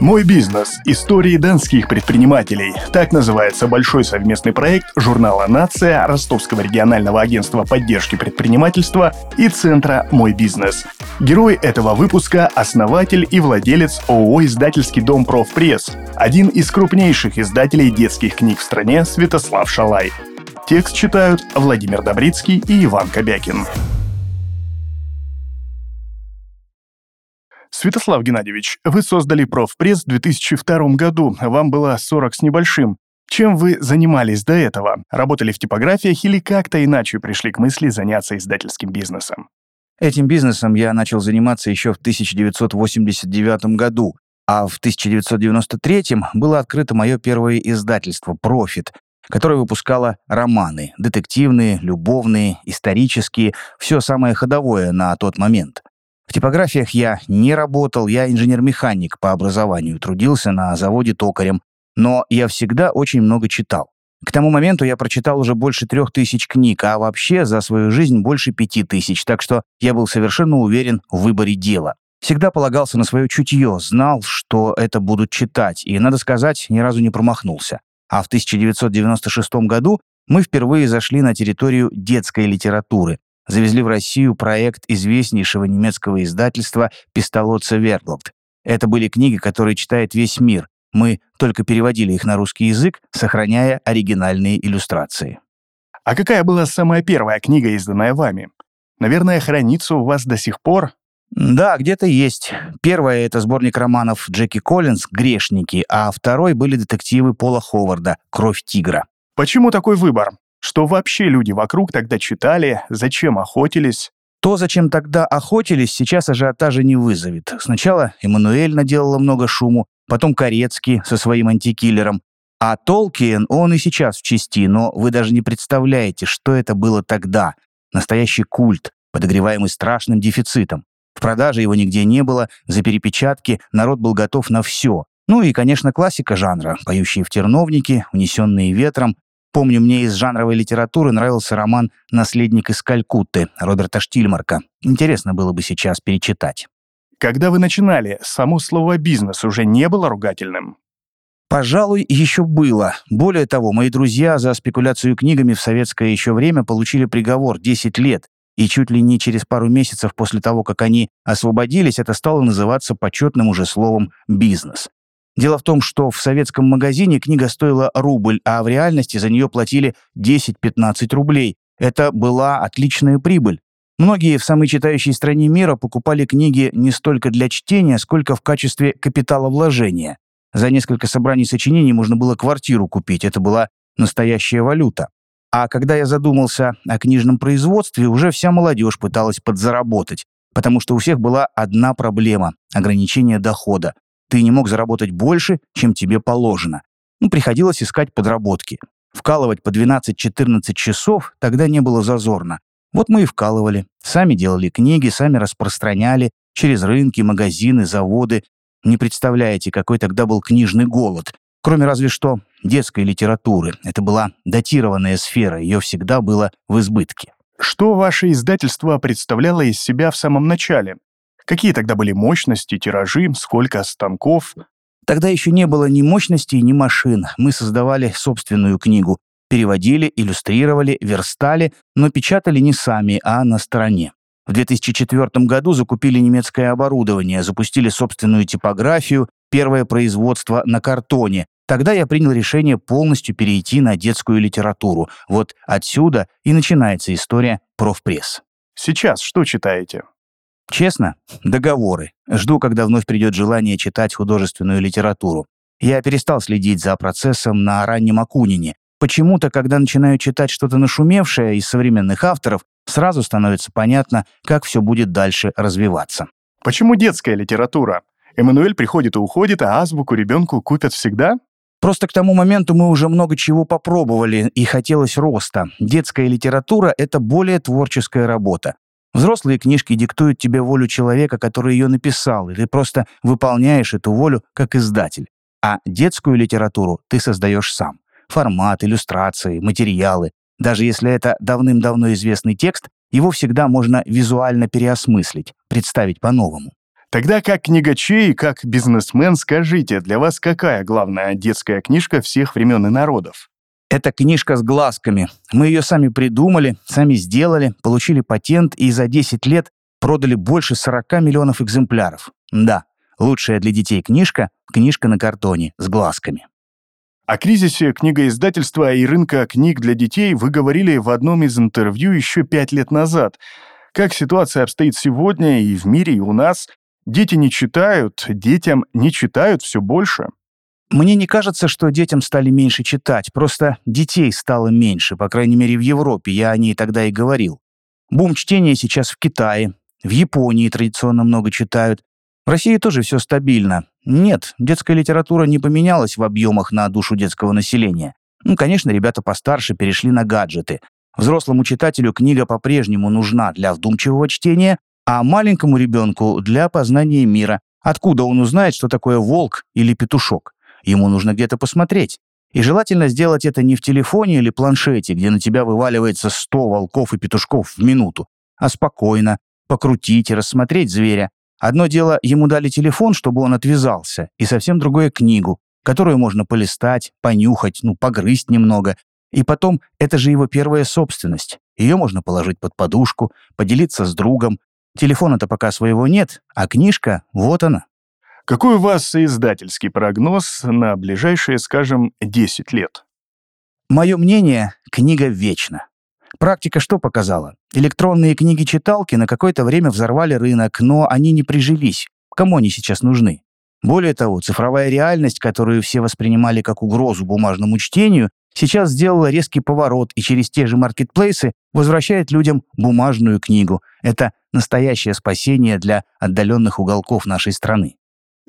Мой бизнес. Истории донских предпринимателей. Так называется большой совместный проект журнала «Нация», Ростовского регионального агентства поддержки предпринимательства и Центра «Мой бизнес». Герой этого выпуска – основатель и владелец ООО «Издательский дом Профпресс», один из крупнейших издателей детских книг в стране Святослав Шалай. Текст читают Владимир Добрицкий и Иван Кобякин. Святослав Геннадьевич, вы создали профпресс в 2002 году, вам было 40 с небольшим. Чем вы занимались до этого? Работали в типографиях или как-то иначе пришли к мысли заняться издательским бизнесом? Этим бизнесом я начал заниматься еще в 1989 году, а в 1993 было открыто мое первое издательство «Профит», которое выпускало романы, детективные, любовные, исторические, все самое ходовое на тот момент. В типографиях я не работал, я инженер-механик по образованию, трудился на заводе токарем, но я всегда очень много читал. К тому моменту я прочитал уже больше трех тысяч книг, а вообще за свою жизнь больше пяти тысяч, так что я был совершенно уверен в выборе дела. Всегда полагался на свое чутье, знал, что это будут читать, и, надо сказать, ни разу не промахнулся. А в 1996 году мы впервые зашли на территорию детской литературы, завезли в Россию проект известнейшего немецкого издательства «Пистолотца Вердлот». Это были книги, которые читает весь мир. Мы только переводили их на русский язык, сохраняя оригинальные иллюстрации. А какая была самая первая книга, изданная вами? Наверное, хранится у вас до сих пор? Да, где-то есть. Первая — это сборник романов Джеки Коллинз «Грешники», а второй были детективы Пола Ховарда «Кровь тигра». Почему такой выбор? Что вообще люди вокруг тогда читали, зачем охотились? То, зачем тогда охотились, сейчас ажиотажа не вызовет. Сначала Эммануэль наделала много шуму, потом Корецкий со своим антикиллером. А Толкиен, он и сейчас в части, но вы даже не представляете, что это было тогда. Настоящий культ, подогреваемый страшным дефицитом. В продаже его нигде не было, за перепечатки народ был готов на все. Ну и, конечно, классика жанра, поющие в терновнике, унесенные ветром, Помню, мне из жанровой литературы нравился роман «Наследник из Калькутты» Роберта Штильмарка. Интересно было бы сейчас перечитать. Когда вы начинали, само слово «бизнес» уже не было ругательным? Пожалуй, еще было. Более того, мои друзья за спекуляцию книгами в советское еще время получили приговор 10 лет, и чуть ли не через пару месяцев после того, как они освободились, это стало называться почетным уже словом «бизнес». Дело в том, что в советском магазине книга стоила рубль, а в реальности за нее платили 10-15 рублей. Это была отличная прибыль. Многие в самой читающей стране мира покупали книги не столько для чтения, сколько в качестве капитала вложения. За несколько собраний сочинений можно было квартиру купить, это была настоящая валюта. А когда я задумался о книжном производстве, уже вся молодежь пыталась подзаработать, потому что у всех была одна проблема – ограничение дохода. Ты не мог заработать больше, чем тебе положено. Ну, приходилось искать подработки. Вкалывать по 12-14 часов тогда не было зазорно. Вот мы и вкалывали. Сами делали книги, сами распространяли через рынки, магазины, заводы. Не представляете, какой тогда был книжный голод. Кроме разве что детской литературы. Это была датированная сфера, ее всегда было в избытке. Что ваше издательство представляло из себя в самом начале? Какие тогда были мощности, тиражи, сколько станков? Тогда еще не было ни мощностей, ни машин. Мы создавали собственную книгу. Переводили, иллюстрировали, верстали, но печатали не сами, а на стороне. В 2004 году закупили немецкое оборудование, запустили собственную типографию, первое производство на картоне. Тогда я принял решение полностью перейти на детскую литературу. Вот отсюда и начинается история профпресс. Сейчас что читаете? Честно, договоры. Жду, когда вновь придет желание читать художественную литературу. Я перестал следить за процессом на раннем Акунине. Почему-то, когда начинаю читать что-то нашумевшее из современных авторов, сразу становится понятно, как все будет дальше развиваться. Почему детская литература? Эммануэль приходит и уходит, а азбуку ребенку купят всегда? Просто к тому моменту мы уже много чего попробовали, и хотелось роста. Детская литература — это более творческая работа. Взрослые книжки диктуют тебе волю человека, который ее написал, и ты просто выполняешь эту волю как издатель. А детскую литературу ты создаешь сам. Формат, иллюстрации, материалы. Даже если это давным-давно известный текст, его всегда можно визуально переосмыслить, представить по-новому. Тогда как книгачей, как бизнесмен, скажите, для вас какая главная детская книжка всех времен и народов? Это книжка с глазками. Мы ее сами придумали, сами сделали, получили патент и за 10 лет продали больше 40 миллионов экземпляров. Да, лучшая для детей книжка — книжка на картоне с глазками. О кризисе книгоиздательства и рынка книг для детей вы говорили в одном из интервью еще пять лет назад. Как ситуация обстоит сегодня и в мире, и у нас? Дети не читают, детям не читают все больше. Мне не кажется, что детям стали меньше читать, просто детей стало меньше, по крайней мере в Европе, я о ней тогда и говорил. Бум чтения сейчас в Китае, в Японии традиционно много читают, в России тоже все стабильно. Нет, детская литература не поменялась в объемах на душу детского населения. Ну, конечно, ребята постарше перешли на гаджеты. Взрослому читателю книга по-прежнему нужна для вдумчивого чтения, а маленькому ребенку для познания мира. Откуда он узнает, что такое волк или петушок? Ему нужно где-то посмотреть. И желательно сделать это не в телефоне или планшете, где на тебя вываливается 100 волков и петушков в минуту, а спокойно покрутить и рассмотреть зверя, Одно дело, ему дали телефон, чтобы он отвязался, и совсем другое — книгу, которую можно полистать, понюхать, ну, погрызть немного. И потом, это же его первая собственность. Ее можно положить под подушку, поделиться с другом. Телефона-то пока своего нет, а книжка — вот она. Какой у вас издательский прогноз на ближайшие, скажем, 10 лет? Мое мнение — книга вечна. Практика что показала? Электронные книги-читалки на какое-то время взорвали рынок, но они не прижились. Кому они сейчас нужны? Более того, цифровая реальность, которую все воспринимали как угрозу бумажному чтению, сейчас сделала резкий поворот и через те же маркетплейсы возвращает людям бумажную книгу. Это настоящее спасение для отдаленных уголков нашей страны.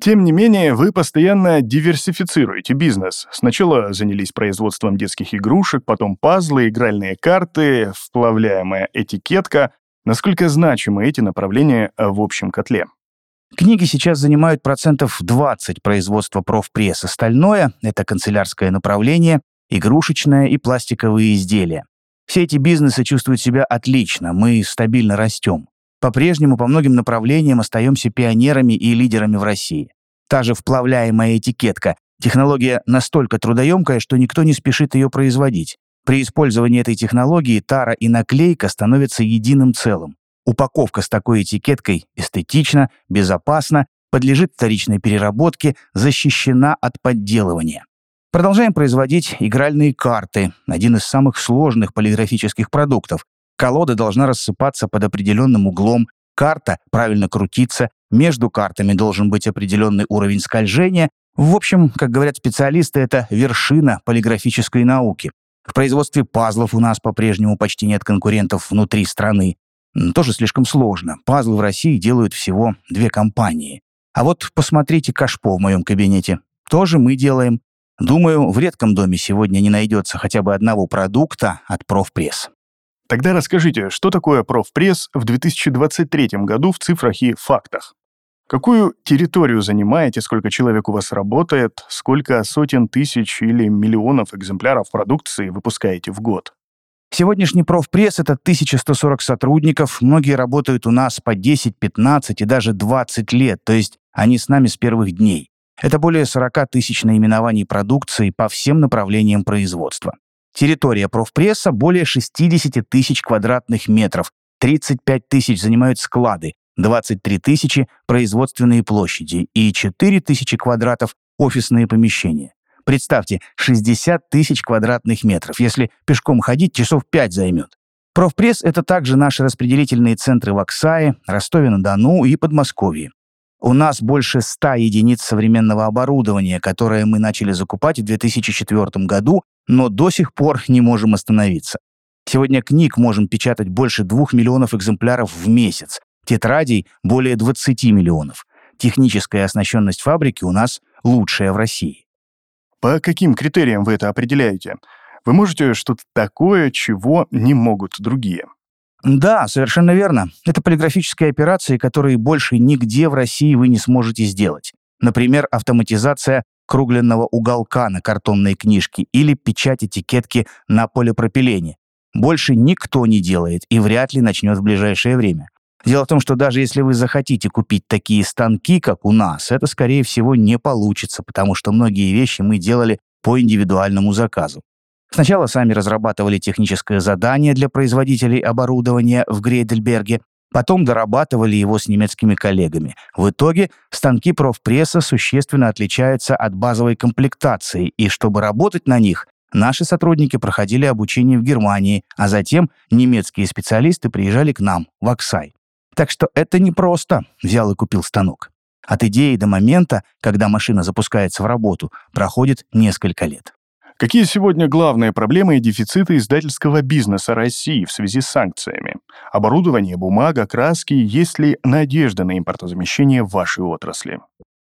Тем не менее, вы постоянно диверсифицируете бизнес. Сначала занялись производством детских игрушек, потом пазлы, игральные карты, вплавляемая этикетка. Насколько значимы эти направления в общем котле? Книги сейчас занимают процентов 20 производства профпресс. Остальное — это канцелярское направление, игрушечное и пластиковые изделия. Все эти бизнесы чувствуют себя отлично, мы стабильно растем. По-прежнему по многим направлениям остаемся пионерами и лидерами в России. Та же вплавляемая этикетка. Технология настолько трудоемкая, что никто не спешит ее производить. При использовании этой технологии тара и наклейка становятся единым целым. Упаковка с такой этикеткой эстетична, безопасна, подлежит вторичной переработке, защищена от подделывания. Продолжаем производить игральные карты, один из самых сложных полиграфических продуктов, Колода должна рассыпаться под определенным углом, карта правильно крутиться, между картами должен быть определенный уровень скольжения. В общем, как говорят специалисты, это вершина полиграфической науки. В производстве пазлов у нас по-прежнему почти нет конкурентов внутри страны. Тоже слишком сложно. Пазлы в России делают всего две компании. А вот посмотрите кашпо в моем кабинете. Тоже мы делаем. Думаю, в редком доме сегодня не найдется хотя бы одного продукта от профпресс. Тогда расскажите, что такое профпресс в 2023 году в цифрах и фактах? Какую территорию занимаете, сколько человек у вас работает, сколько сотен тысяч или миллионов экземпляров продукции выпускаете в год? Сегодняшний профпресс — это 1140 сотрудников, многие работают у нас по 10, 15 и даже 20 лет, то есть они с нами с первых дней. Это более 40 тысяч наименований продукции по всем направлениям производства. Территория профпресса более 60 тысяч квадратных метров, 35 тысяч занимают склады, 23 тысячи – производственные площади и 4 тысячи квадратов – офисные помещения. Представьте, 60 тысяч квадратных метров. Если пешком ходить, часов 5 займет. Профпресс – это также наши распределительные центры в Оксае, Ростове-на-Дону и Подмосковье. У нас больше 100 единиц современного оборудования, которое мы начали закупать в 2004 году но до сих пор не можем остановиться. Сегодня книг можем печатать больше двух миллионов экземпляров в месяц, тетрадей более 20 миллионов. Техническая оснащенность фабрики у нас лучшая в России. По каким критериям вы это определяете? Вы можете что-то такое, чего не могут другие? Да, совершенно верно. Это полиграфические операции, которые больше нигде в России вы не сможете сделать. Например, автоматизация кругленного уголка на картонной книжке или печать этикетки на полипропилене. Больше никто не делает и вряд ли начнет в ближайшее время. Дело в том, что даже если вы захотите купить такие станки, как у нас, это, скорее всего, не получится, потому что многие вещи мы делали по индивидуальному заказу. Сначала сами разрабатывали техническое задание для производителей оборудования в Грейдельберге, потом дорабатывали его с немецкими коллегами. В итоге станки профпресса существенно отличаются от базовой комплектации, и чтобы работать на них, наши сотрудники проходили обучение в Германии, а затем немецкие специалисты приезжали к нам, в Оксай. Так что это не просто взял и купил станок. От идеи до момента, когда машина запускается в работу, проходит несколько лет. Какие сегодня главные проблемы и дефициты издательского бизнеса России в связи с санкциями? Оборудование, бумага, краски, есть ли надежда на импортозамещение в вашей отрасли?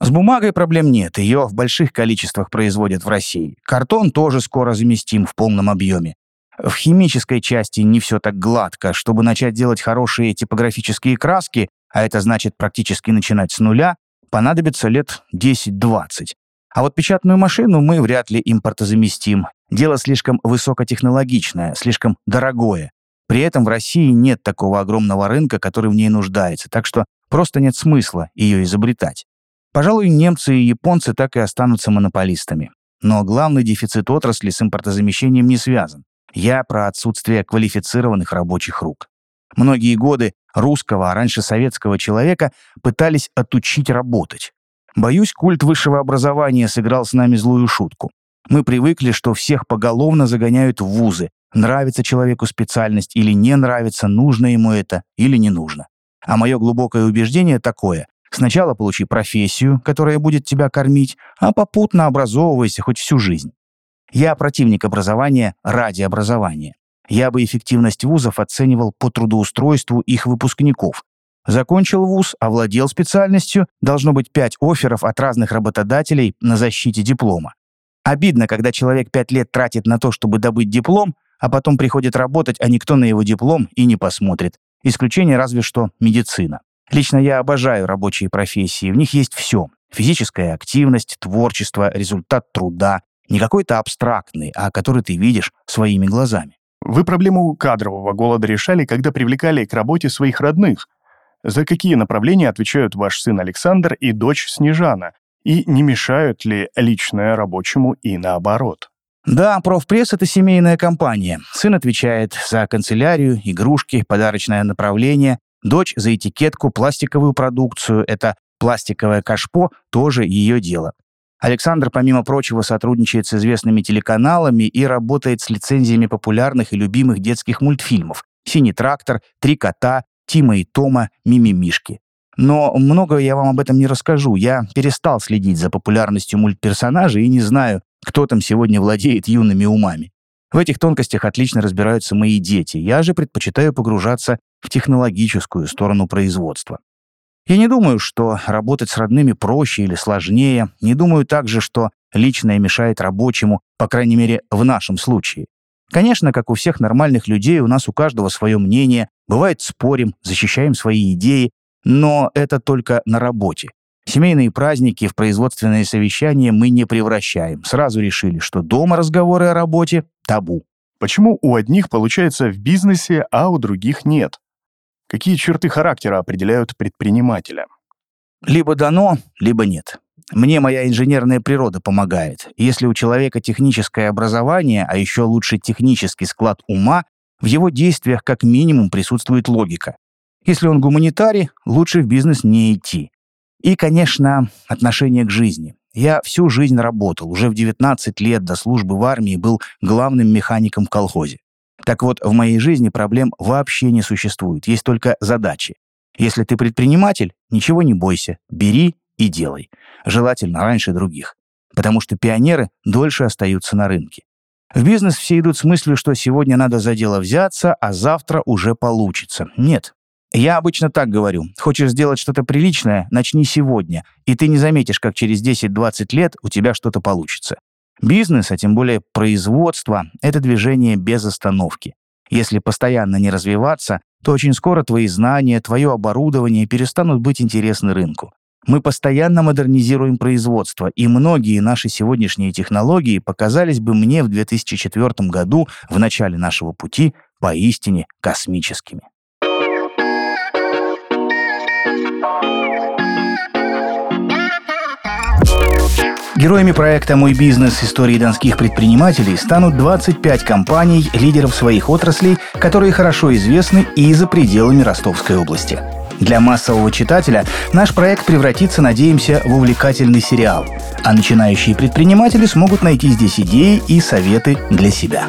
С бумагой проблем нет, ее в больших количествах производят в России. Картон тоже скоро заместим в полном объеме. В химической части не все так гладко. Чтобы начать делать хорошие типографические краски, а это значит практически начинать с нуля, понадобится лет 10-20. А вот печатную машину мы вряд ли импортозаместим. Дело слишком высокотехнологичное, слишком дорогое. При этом в России нет такого огромного рынка, который в ней нуждается, так что просто нет смысла ее изобретать. Пожалуй, немцы и японцы так и останутся монополистами. Но главный дефицит отрасли с импортозамещением не связан. Я про отсутствие квалифицированных рабочих рук. Многие годы русского, а раньше советского человека пытались отучить работать. Боюсь, культ высшего образования сыграл с нами злую шутку. Мы привыкли, что всех поголовно загоняют в вузы. Нравится человеку специальность или не нравится, нужно ему это или не нужно. А мое глубокое убеждение такое. Сначала получи профессию, которая будет тебя кормить, а попутно образовывайся хоть всю жизнь. Я противник образования ради образования. Я бы эффективность вузов оценивал по трудоустройству их выпускников. Закончил вуз, овладел специальностью, должно быть пять офферов от разных работодателей на защите диплома. Обидно, когда человек пять лет тратит на то, чтобы добыть диплом, а потом приходит работать, а никто на его диплом и не посмотрит. Исключение разве что медицина. Лично я обожаю рабочие профессии, в них есть все. Физическая активность, творчество, результат труда, не какой-то абстрактный, а который ты видишь своими глазами. Вы проблему кадрового голода решали, когда привлекали к работе своих родных. За какие направления отвечают ваш сын Александр и дочь Снежана? И не мешают ли личное рабочему и наоборот? Да, профпресс — это семейная компания. Сын отвечает за канцелярию, игрушки, подарочное направление. Дочь за этикетку, пластиковую продукцию. Это пластиковое кашпо, тоже ее дело. Александр, помимо прочего, сотрудничает с известными телеканалами и работает с лицензиями популярных и любимых детских мультфильмов «Синий трактор», «Три кота», «Тима и Тома», «Мимимишки». Но много я вам об этом не расскажу. Я перестал следить за популярностью мультперсонажей и не знаю, кто там сегодня владеет юными умами. В этих тонкостях отлично разбираются мои дети. Я же предпочитаю погружаться в технологическую сторону производства. Я не думаю, что работать с родными проще или сложнее. Не думаю также, что личное мешает рабочему, по крайней мере, в нашем случае. Конечно, как у всех нормальных людей, у нас у каждого свое мнение. Бывает, спорим, защищаем свои идеи, но это только на работе. Семейные праздники в производственные совещания мы не превращаем. Сразу решили, что дома разговоры о работе – табу. Почему у одних получается в бизнесе, а у других нет? Какие черты характера определяют предпринимателя? Либо дано, либо нет. Мне моя инженерная природа помогает. Если у человека техническое образование, а еще лучше технический склад ума, в его действиях как минимум присутствует логика. Если он гуманитарий, лучше в бизнес не идти. И, конечно, отношение к жизни. Я всю жизнь работал, уже в 19 лет до службы в армии был главным механиком в колхозе. Так вот, в моей жизни проблем вообще не существует, есть только задачи. Если ты предприниматель, ничего не бойся, бери и делай. Желательно раньше других. Потому что пионеры дольше остаются на рынке. В бизнес все идут с мыслью, что сегодня надо за дело взяться, а завтра уже получится. Нет. Я обычно так говорю. Хочешь сделать что-то приличное, начни сегодня, и ты не заметишь, как через 10-20 лет у тебя что-то получится. Бизнес, а тем более производство — это движение без остановки. Если постоянно не развиваться, то очень скоро твои знания, твое оборудование перестанут быть интересны рынку. Мы постоянно модернизируем производство, и многие наши сегодняшние технологии показались бы мне в 2004 году, в начале нашего пути, поистине космическими. Героями проекта «Мой бизнес. Истории донских предпринимателей» станут 25 компаний, лидеров своих отраслей, которые хорошо известны и за пределами Ростовской области. Для массового читателя наш проект превратится, надеемся, в увлекательный сериал. А начинающие предприниматели смогут найти здесь идеи и советы для себя.